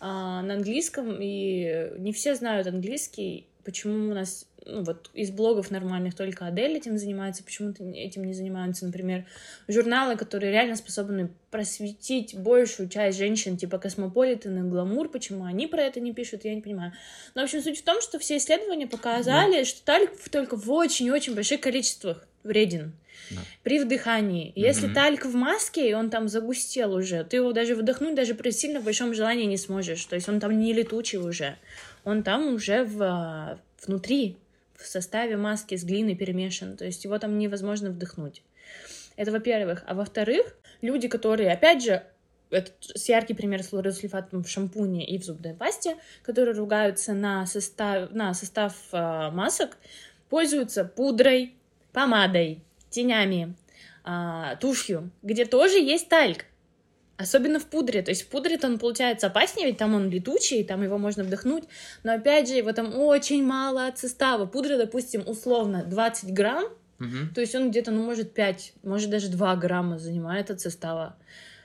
а, на английском, и не все знают английский. Почему у нас ну, вот из блогов нормальных только Адель этим занимается, почему-то этим не занимаются, например, журналы, которые реально способны просветить большую часть женщин, типа Космополитен и Гламур, почему они про это не пишут, я не понимаю. Но, в общем, суть в том, что все исследования показали, что тальк в- только в очень-очень больших количествах вреден Да. при вдыхании. И Если тальк в маске, и он там загустел уже, ты его даже вдохнуть даже при сильно большом желании не сможешь. То есть он там не летучий уже. Он там уже в, а, внутри, в составе маски с глиной перемешан. То есть его там невозможно вдохнуть. Это во-первых. А во-вторых, люди, которые, опять же, это с яркий пример с лорезсульфатом в шампуне и в зубной пасте, которые ругаются на состав, на состав а, масок, пользуются пудрой, помадой, тенями, а, тушью, где тоже есть тальк. Особенно в пудре. То есть в пудре-то он получается опаснее, ведь там он летучий, там его можно вдохнуть. Но опять же, его там очень мало от состава. Пудра, допустим, условно 20 грамм, Мгм. то есть он где-то, ну, может, 5, может, даже 2 грамма занимает от состава.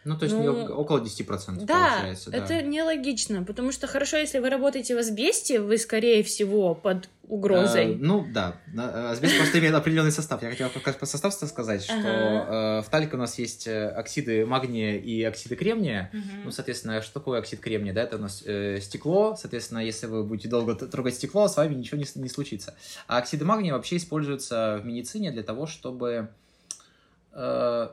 Ну, то есть Ну, около 10% Да, получается. Да, это нелогично, потому что хорошо, если вы работаете в асбесте, вы, скорее всего, под угрозой. Э, ну, да. На- э, Асбест просто имеет определенный состав. Я хотел пока по составу сказать, что Ага. э, в талике у нас есть э, оксиды магния и оксиды кремния. Мгм. Ну, соответственно, что такое оксид кремния? Да, это у нас э, стекло. Соответственно, если вы будете долго трогать стекло, с вами ничего не, не случится. А оксиды магния вообще используются в медицине для того, чтобы... э,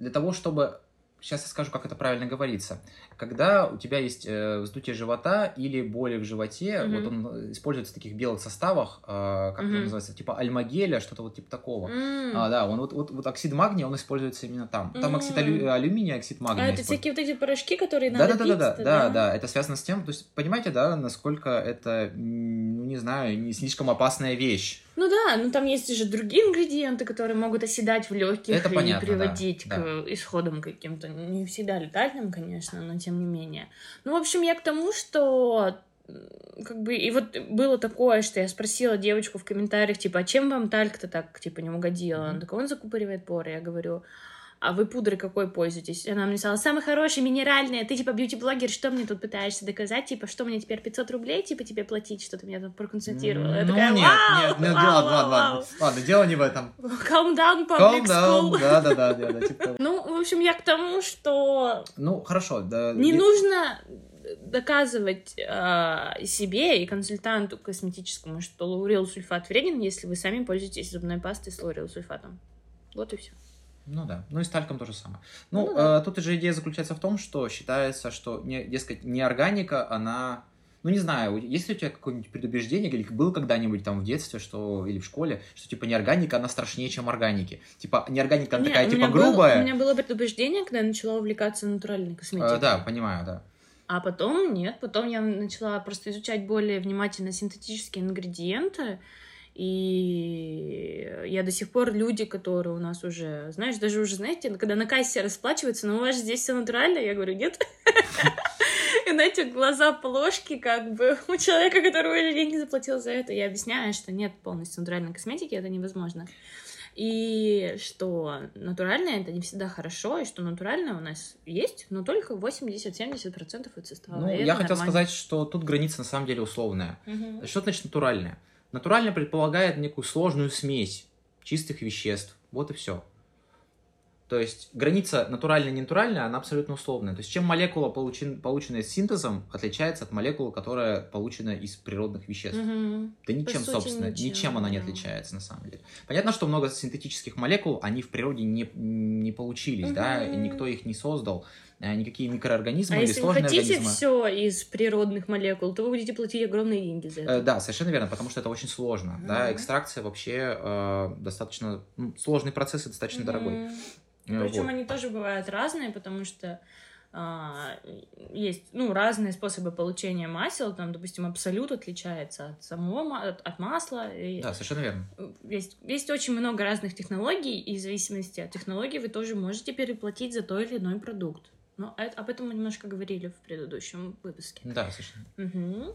для того, чтобы... Сейчас я скажу, как это правильно говорится. Когда у тебя есть э, вздутие живота или боли в животе, Мгм. вот он используется в таких белых составах, э, как это Мгм. называется, типа альмагеля, что-то вот типа такого. М. А, да, он вот, вот, вот оксид магния, он используется именно там. Там оксид алю- алюминия, оксид магния. А это всякие вот эти порошки, которые Да, надо да, да, да, да, да, да, это связано с тем, то есть понимаете, да, насколько это, ну не знаю, не слишком опасная вещь. Ну да, ну там есть же другие ингредиенты, которые могут оседать в легких Это и понятно, приводить да, к исходам каким-то, не всегда летальным, конечно, но тем не менее. Ну, в общем, я к тому, что как бы, и вот было такое, что я спросила девочку в комментариях, типа, а чем вам тальк-то так, типа, не угодила? Она такая, он закупоривает поры. Я говорю, а вы пудрой какой пользуетесь? Она мне сказала, самый хороший, минеральный. Ты, типа, бьюти-блогер, что мне тут пытаешься доказать? Типа, что мне теперь 500 рублей, типа, тебе платить? Что ты меня тут проконсультировала? Я ну такая, нет, «Вау, нет, нет, вау, ладно, вау, ладно, ладно, дело не в этом. вау. Calm down, public Calm down, да, да, да, да, да, типа. Ну, в общем, я к тому, что Ну, хорошо, да. не нужно доказывать э, себе и консультанту косметическому, что лаурил сульфат вреден, если вы сами пользуетесь зубной пастой с лаурил сульфатом. Вот и все. Ну да, ну и с тальком то же самое. Ну, Ну да. э, тут же идея заключается в том, что считается, что, не, дескать, не органика, она... Ну, не знаю, есть ли у тебя какое-нибудь предубеждение, или было когда-нибудь там в детстве, что или в школе, что типа неорганика, она страшнее, чем органики. Типа неорганика, она Не, такая типа грубая. у меня было предубеждение, когда я начала увлекаться натуральной косметикой. Э, да, понимаю, да. А потом нет, потом я начала просто изучать более внимательно синтетические ингредиенты. И я до сих пор люди, которые у нас уже, знаешь, даже уже, знаете, когда на кассе расплачиваются, но у вас же здесь все натурально, я говорю, нет. И знаете, глаза плошки, как бы, у человека, который уже деньги заплатил за это, я объясняю, что нет полностью натуральной косметики, это невозможно. И что натуральное это не всегда хорошо, и что натуральное у нас есть, но только 80-70% от состава. Ну, я хотел нормально. сказать, что тут граница на самом деле условная. Что значит натуральное? Натуральное предполагает некую сложную смесь чистых веществ. Вот и все. То есть граница натуральная-ненатуральная, она абсолютно условная. То есть чем молекула, получен, полученная синтезом, отличается от молекулы, которая получена из природных веществ? Мгм. Да ничем, сути, собственно, ничем, ничем, она не отличается на самом деле. Понятно, что много синтетических молекул, они в природе не, не получились, да, и никто их не создал. Э, Никакие микроорганизмы А или если вы сложные хотите организмы. все из природных молекул, то вы будете платить огромные деньги за это. Э, Да, совершенно верно, потому что это очень сложно. Да, Мгм. экстракция вообще э, достаточно ну, сложный процесс и достаточно дорогой. Мгм. Э, Причем вот. они тоже бывают разные, потому что а, есть ну, разные способы получения масел. Там, допустим, абсолют отличается от самого от, от масла. И Да, совершенно верно. есть, есть очень много разных технологий, и в зависимости от технологий вы тоже можете переплатить за той или иной продукт. Но это- об этом мы немножко говорили в предыдущем выпуске. Да, совершенно. Мгм.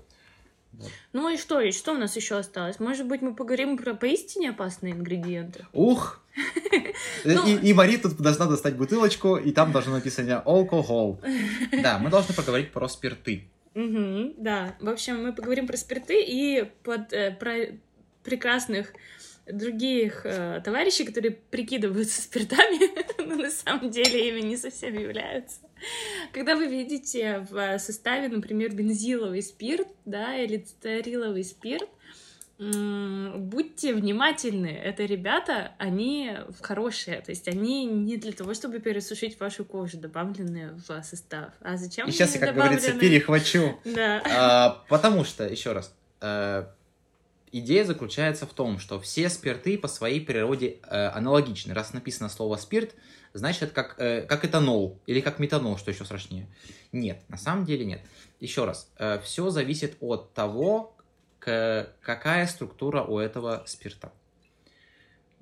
Вот. Ну и что, и что у нас еще осталось? Может быть, мы поговорим про поистине опасные ингредиенты? Ух! Ну- И, и Мари тут должна достать бутылочку, и там должно написано алкоголь. Да, мы должны поговорить про спирты. Да. В общем, мы поговорим про спирты и под, э, про прекрасных других э, товарищей, которые прикидываются спиртами, но на самом деле ими не совсем являются. Когда вы видите в составе, например, бензиловый спирт, да, или цитариловый спирт, будьте внимательны. Это ребята, они хорошие, то есть они не для того, чтобы пересушить вашу кожу, добавленные в состав. А зачем И сейчас я, как говорится, добавлены? перехвачу. Да. А, Потому что, еще раз, э, идея заключается в том, что все спирты по своей природе э, аналогичны. Раз написано слово спирт, значит, как, э, как этанол или как метанол, что еще страшнее. Нет, на самом деле нет. Еще раз, все зависит от того, к- какая структура у этого спирта.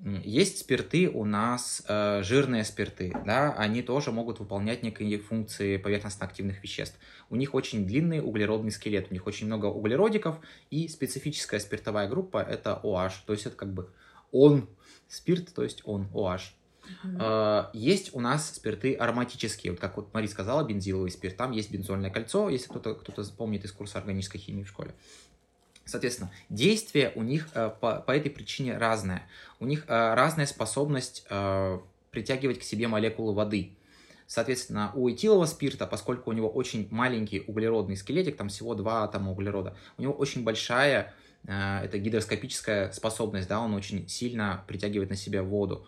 Есть спирты у нас, э, жирные спирты, да, они тоже могут выполнять некие функции поверхностно-активных веществ. У них очень длинный углеродный скелет, у них очень много углеродиков, и специфическая спиртовая группа это OH, то есть это как бы он спирт, то есть он OH. Э, Есть у нас спирты ароматические, вот как вот Мари сказала, бензиловый спирт, там есть бензольное кольцо, если кто-то кто помнит из курса органической химии в школе. Соответственно, действие у них э, по, по этой причине разное. У них э, разная способность э, притягивать к себе молекулы воды. Соответственно, у этилового спирта, поскольку у него очень маленький углеродный скелетик, там всего два атома углерода, у него очень большая, э, это гидроскопическая способность, да, он очень сильно притягивает на себя воду.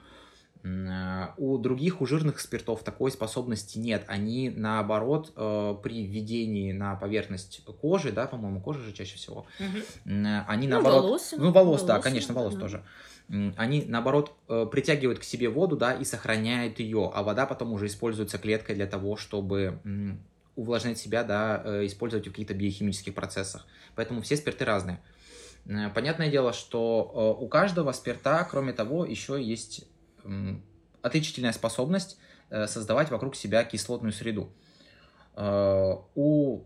Э, У других, у жирных спиртов такой способности нет. Они, наоборот, э, при введении на поверхность кожи, да, по-моему, кожа же чаще всего, э, они Ну, наоборот... волосы. Ну, волос, да, Волосы, конечно, волос да. тоже. Они, наоборот, э, притягивают к себе воду, да, и сохраняют ее, а вода потом уже используется клеткой для того, чтобы увлажнять себя, да, э, использовать в каких-то биохимических процессах. Поэтому все спирты разные. Понятное дело, что у каждого спирта, кроме того, еще есть отличительная способность э, создавать вокруг себя кислотную среду. Э, У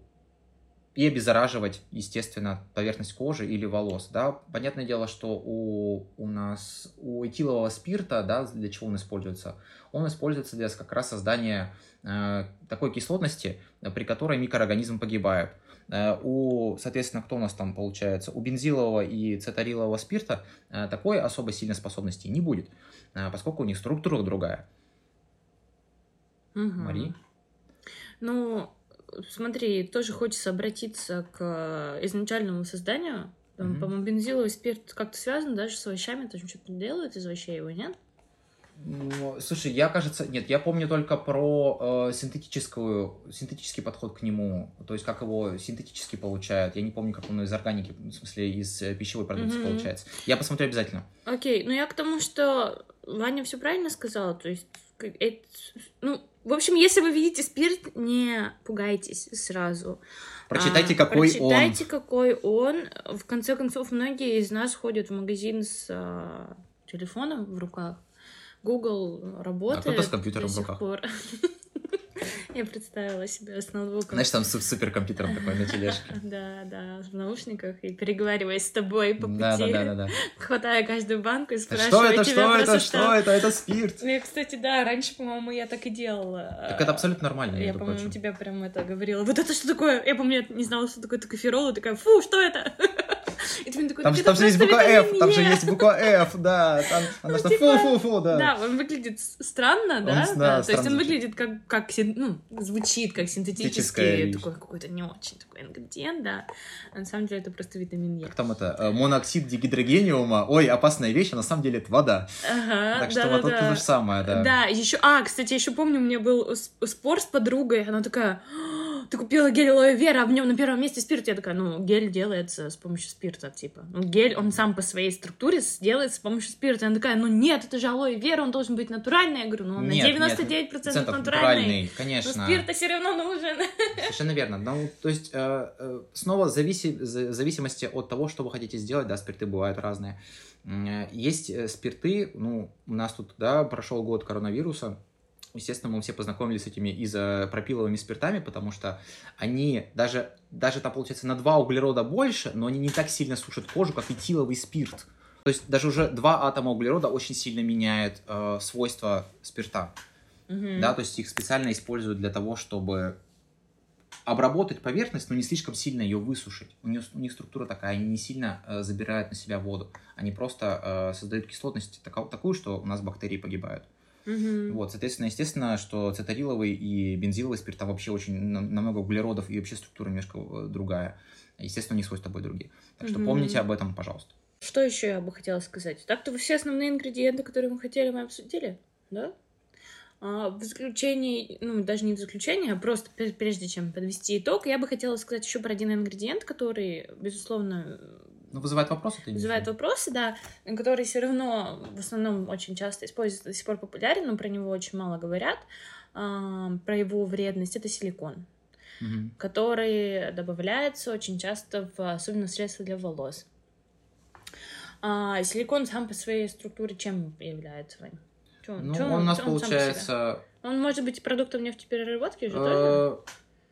и обеззараживать, естественно, поверхность кожи или волос, да. Понятное дело, что у, у нас, у этилового спирта, да, для чего он используется? Он используется для как раз создания э, такой кислотности, при которой микроорганизмы погибают. Э, у, соответственно, кто у нас там получается? У бензилового и цетарилового спирта э, такой особо сильной способности не будет, э, поскольку у них структура другая. Мгм. Мари? Ну, смотри, тоже хочется обратиться к э, изначальному созданию. Там, Мгм. По-моему, бензиловый спирт как-то связан даже с овощами, там что-то делают из овощей его, нет? Ну, Слушай, я, кажется, нет, я помню только про э, синтетическую, синтетический подход к нему, то есть как его синтетически получают. Я не помню, как он из органики, в смысле из э, пищевой продукции Мгм. получается. Я посмотрю обязательно. Окей, ну я к тому, что Ваня все правильно сказала, то есть, это- ну, в общем, если вы видите спирт, не пугайтесь сразу. Прочитайте, А, какой прочитайте, какой он. В конце концов, многие из нас ходят в магазин с а, телефоном в руках. Google работает. кто-то с компьютером в руках. пор. Я представила себя с ноутбуком. Знаешь, там с суперкомпьютером такой на тележке. Да, да, в наушниках и переговариваясь с тобой по Да, да, пути, да, да, да. хватая каждую банку и Что спрашивая это, тебя что это, что это? Это спирт. Ну, я, кстати, да, раньше, по-моему, я так и делала. Так это абсолютно нормально, Я, по-моему, тебя прям это говорила. Вот это что такое? Я я не знала, что такое токоферол, и такая, фу, что это? Мне такой, Там «Так же, это там же есть буква F, там же Е». есть буква F, да. Там, она что, типа, фу-фу-фу, да. Да, он выглядит странно, да? да, То есть он выглядит как, как ну, звучит как синтетический, такой какой-то не очень такой ингредиент, да. А на самом деле это просто витамин Е. Как там это, э, моноксид дигидрогениума, ой, опасная вещь, а на самом деле это вода. Ага, Так что вот это то же самое, да. Да, еще, а, кстати, еще помню, у меня был спор с подругой, она такая, «А, ты купила гель алоэ вера, а в нем на первом месте спирт. Я такая, ну, гель делается с помощью спирта, типа. Ну, гель, он сам по своей структуре делается с помощью спирта. Она такая, ну, нет, это же алоэ вера, он должен быть натуральный. Я говорю, ну, он на Нет, нет, 99% процентов натуральный. натуральный, Но конечно. спирт-то все равно нужен. Совершенно верно. Ну, то есть, э, э, снова зависи, за- в зависимости от того, что вы хотите сделать, да, спирты бывают разные. Э, Есть э, спирты, ну, у нас тут, да, прошел год коронавируса, естественно, мы все познакомились с этими изопропиловыми спиртами, потому что они даже, даже там, получается, на 2 углерода больше, но они не так сильно сушат кожу, как этиловый спирт. То есть даже уже два атома углерода очень сильно меняют э, свойства спирта. Мгм. Да, то есть их специально используют для того, чтобы обработать поверхность, но не слишком сильно ее высушить. У, нее, у них структура такая, они не сильно э, забирают на себя воду. Они просто э, создают кислотность тако- такую, что у нас бактерии погибают. Мгм. Вот, соответственно, естественно, что цитариловый и бензиловый спирт, там вообще очень на- намного углеродов и вообще структура немножко э, другая. Естественно, у них свойства были другие. Так что Мгм. помните об этом, пожалуйста. Что еще я бы хотела сказать? Так-то все основные ингредиенты, которые мы хотели, мы обсудили, да? А, в заключении, ну, даже не в заключении, а просто пр- прежде чем подвести итог, я бы хотела сказать еще про один ингредиент, который, безусловно, Ну, вызывает вопросы? ты вызывает вопросы, да, который все равно в основном очень часто используется, до сих пор популярен, но про него очень мало говорят, а, про его вредность, это силикон, Мгм. который добавляется очень часто в особенно в средства для волос. А, силикон сам по своей структуре чем является, Вань? Чё- Ну, чё он у нас себе? получается... Он может быть продуктом нефтепереработки же тоже? э,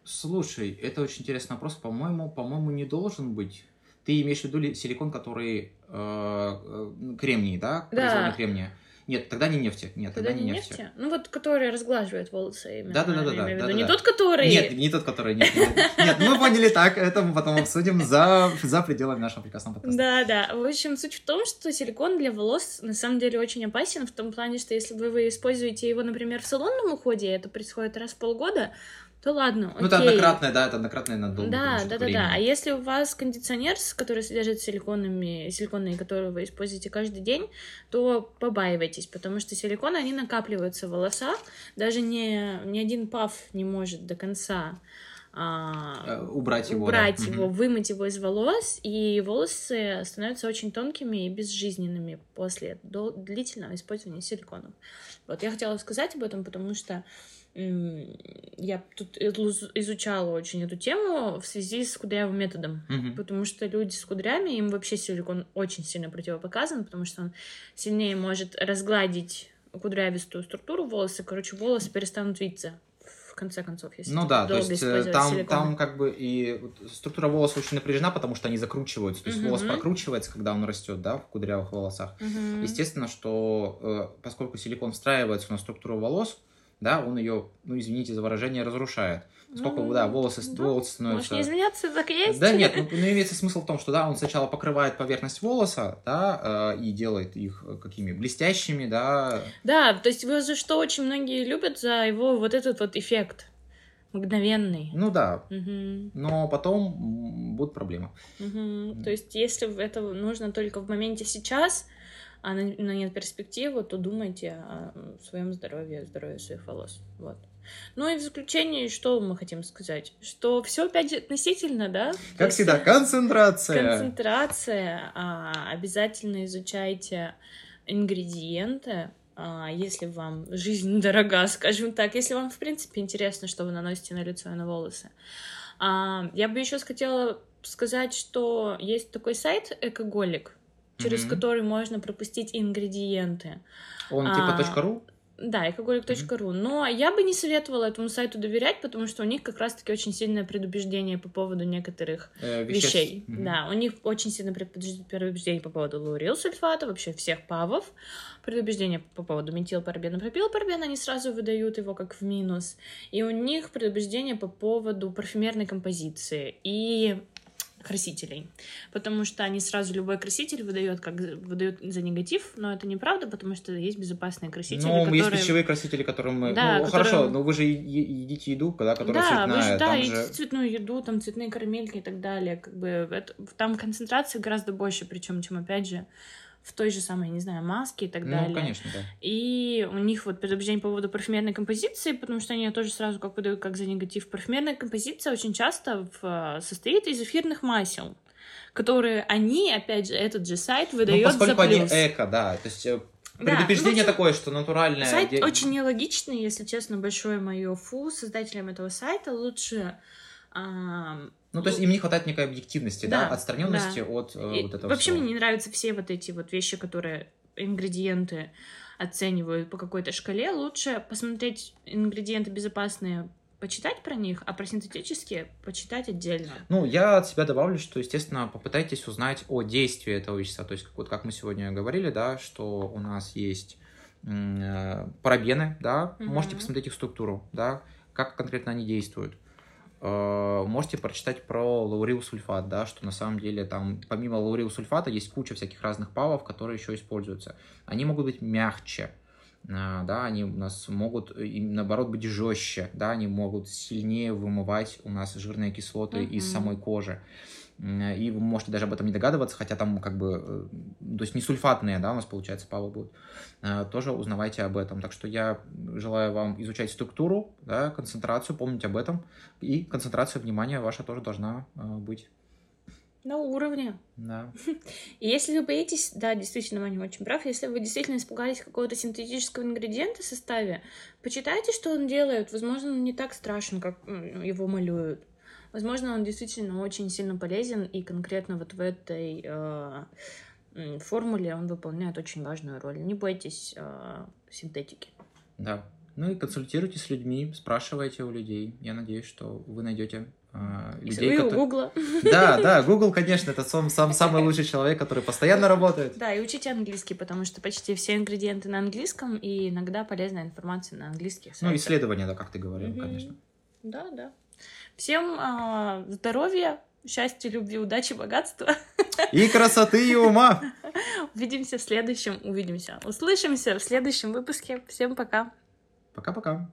Слушай, это очень интересный вопрос. По-моему, по-моему, не должен быть. Ты имеешь в виду ли силикон, который э, э, кремний, да? Да. Производный кремния. Нет, тогда не нефти. Нет, Тогда тогда, не нефти. нефти? Ну вот, который разглаживает волосы именно. Да-да-да-да, я имею в виду. да-да-да. Не тот, который... Нет, не тот, который... Нет, нет, нет, мы поняли так, это мы потом обсудим за, за пределами нашего прекрасного подкаста. Да, да. В общем, суть в том, что силикон для волос на самом деле очень опасен в том плане, что если вы, вы используете его, например, в салонном уходе, это происходит раз в полгода, то ладно, Ну, это окей. однократное, да, это однократное надолго. Да, да, да, да. А если у вас кондиционер, который содержит силиконами, силиконы, которые вы используете каждый день, то побаивайтесь, потому что силиконы, они накапливаются в волосах. Даже не, ни один паф не может до конца а, Э, Убрать его, да. убрать Мгм. его, вымыть его из волос, и волосы становятся очень тонкими и безжизненными после дол- длительного использования силиконов. Вот я хотела сказать об этом, потому что я тут изу- изучала очень эту тему в связи с кудрявым методом. Мгм. Потому что люди с кудрями, им вообще силикон очень сильно противопоказан, потому что он сильнее может разгладить кудрявистую структуру волоса. Короче, волосы перестанут виться, в конце концов, если Ну да, то есть э, там, там как бы и структура волоса очень напряжена, потому что они закручиваются. То есть волос Мгм. прокручивается, когда он растет, да, в кудрявых волосах. Мгм. Естественно, что э, поскольку силикон встраивается на структуру волос, да, он ее, ну извините за выражение, разрушает. Поскольку, Ну, да, волосы, да. волосы Можешь становятся... не извиняться, так и есть. Да нет, ну, ну, имеется смысл в том, что да, он сначала покрывает поверхность волоса, да, э, и делает их э, какими блестящими, да. Да, то есть за что очень многие любят за его вот этот вот эффект мгновенный. Ну да, Мгм, но потом будут проблемы. мгм. То есть если это нужно только в моменте сейчас, а на, на нет перспективы, то думайте о своем здоровье, о здоровье своих волос. Вот. Ну и в заключение, что мы хотим сказать? Что все опять же относительно, да? Как есть- всегда, концентрация. Концентрация. а, обязательно изучайте ингредиенты. а, если вам жизнь дорога, скажем так, если вам, в принципе, интересно, что вы наносите на лицо и на волосы. А, я бы еще хотела сказать, что есть такой сайт Экоголик, через Мгм. который можно пропустить ингредиенты. Он А, типа .ру? Да, экоголик.ру. Но я бы не советовала этому сайту доверять, потому что у них как раз-таки очень сильное предубеждение по поводу некоторых Э, веществ. вещей. Мгм. Да, у них очень сильно предубеж- предубеждение по поводу лаурилсульфата, вообще всех павов. Предубеждение по поводу метилпарабена, пропилпарабена, они сразу выдают его как в минус. И у них предубеждение по поводу парфюмерной композиции и красителей, потому что они сразу любой краситель выдают как выдают за негатив, но это неправда, потому что есть безопасные красители, Ну, которые есть пищевые красители, которым мы... Да, ну, которые- хорошо, но вы же едите еду, когда, которая да, вы цветная. же, да, там едите же... цветную еду, там цветные карамельки и так далее. Как бы это- там концентрация гораздо больше, причем, чем опять же в той же самой, не знаю, маске и так Ну, далее. конечно, да. И у них вот предубеждение по поводу парфюмерной композиции, потому что они тоже сразу как выдают как за негатив. Парфюмерная композиция очень часто в- состоит из эфирных масел, которые они, опять же, этот же сайт Ну, выдает за поскольку они плюс. эко, да. То есть э, Да, предупреждение ну, такое, что натуральное... Сайт де- очень нелогичный, если честно, большое мое фу. Создателям этого сайта лучше... Ну, то есть им не хватает некой объективности, да, Да, отстраненности да. от э, вот этого вообще всего. мне не нравятся все вот эти вот вещи, которые ингредиенты оценивают по какой-то шкале, лучше посмотреть ингредиенты безопасные, почитать про них, а про синтетические почитать отдельно. Ну, я от себя добавлю, что, естественно, попытайтесь узнать о действии этого вещества. То есть, вот как мы сегодня говорили, да, что у нас есть э, парабены, да, Мгм. можете посмотреть их структуру, да, как конкретно они действуют. Э, Можете прочитать про лаурил сульфат, да, что на самом деле там помимо лаурил сульфата есть куча всяких разных павов, которые еще используются. Они могут быть мягче, а, да, они у нас могут и наоборот быть жестче, да, они могут сильнее вымывать у нас жирные кислоты из Мгм. самой кожи. И вы можете даже об этом не догадываться, хотя там как бы, э, то есть не сульфатные, да, у нас получается павы будут. Э, Тоже узнавайте об этом. Так что я желаю вам изучать структуру, да, концентрацию, помнить об этом. И концентрация внимания ваша тоже должна э, быть. На уровне. Да. И если вы боитесь, да, действительно, Ваня очень прав, если вы действительно испугались какого-то синтетического ингредиента в составе, почитайте, что он делает. Возможно, он не так страшен, как его малюют. Возможно, он действительно очень сильно полезен, и конкретно вот в этой э, формуле он выполняет очень важную роль. Не бойтесь э, синтетики. Да. Ну и консультируйтесь с людьми, спрашивайте у людей. Я надеюсь, что вы найдете Если людей, вы которые... Гугла. Да, да, Google, конечно, это сам, сам самый лучший человек, который постоянно работает. Да, и учите английский, потому что почти все ингредиенты на английском, и иногда полезная информация на английских Ну, исследования, да, как ты говорил, Мгм. конечно. Да, да. Всем а, здоровья, счастья, любви, удачи, богатства. И красоты, и ума. Увидимся в следующем, увидимся, услышимся в следующем выпуске. Всем пока. Пока-пока.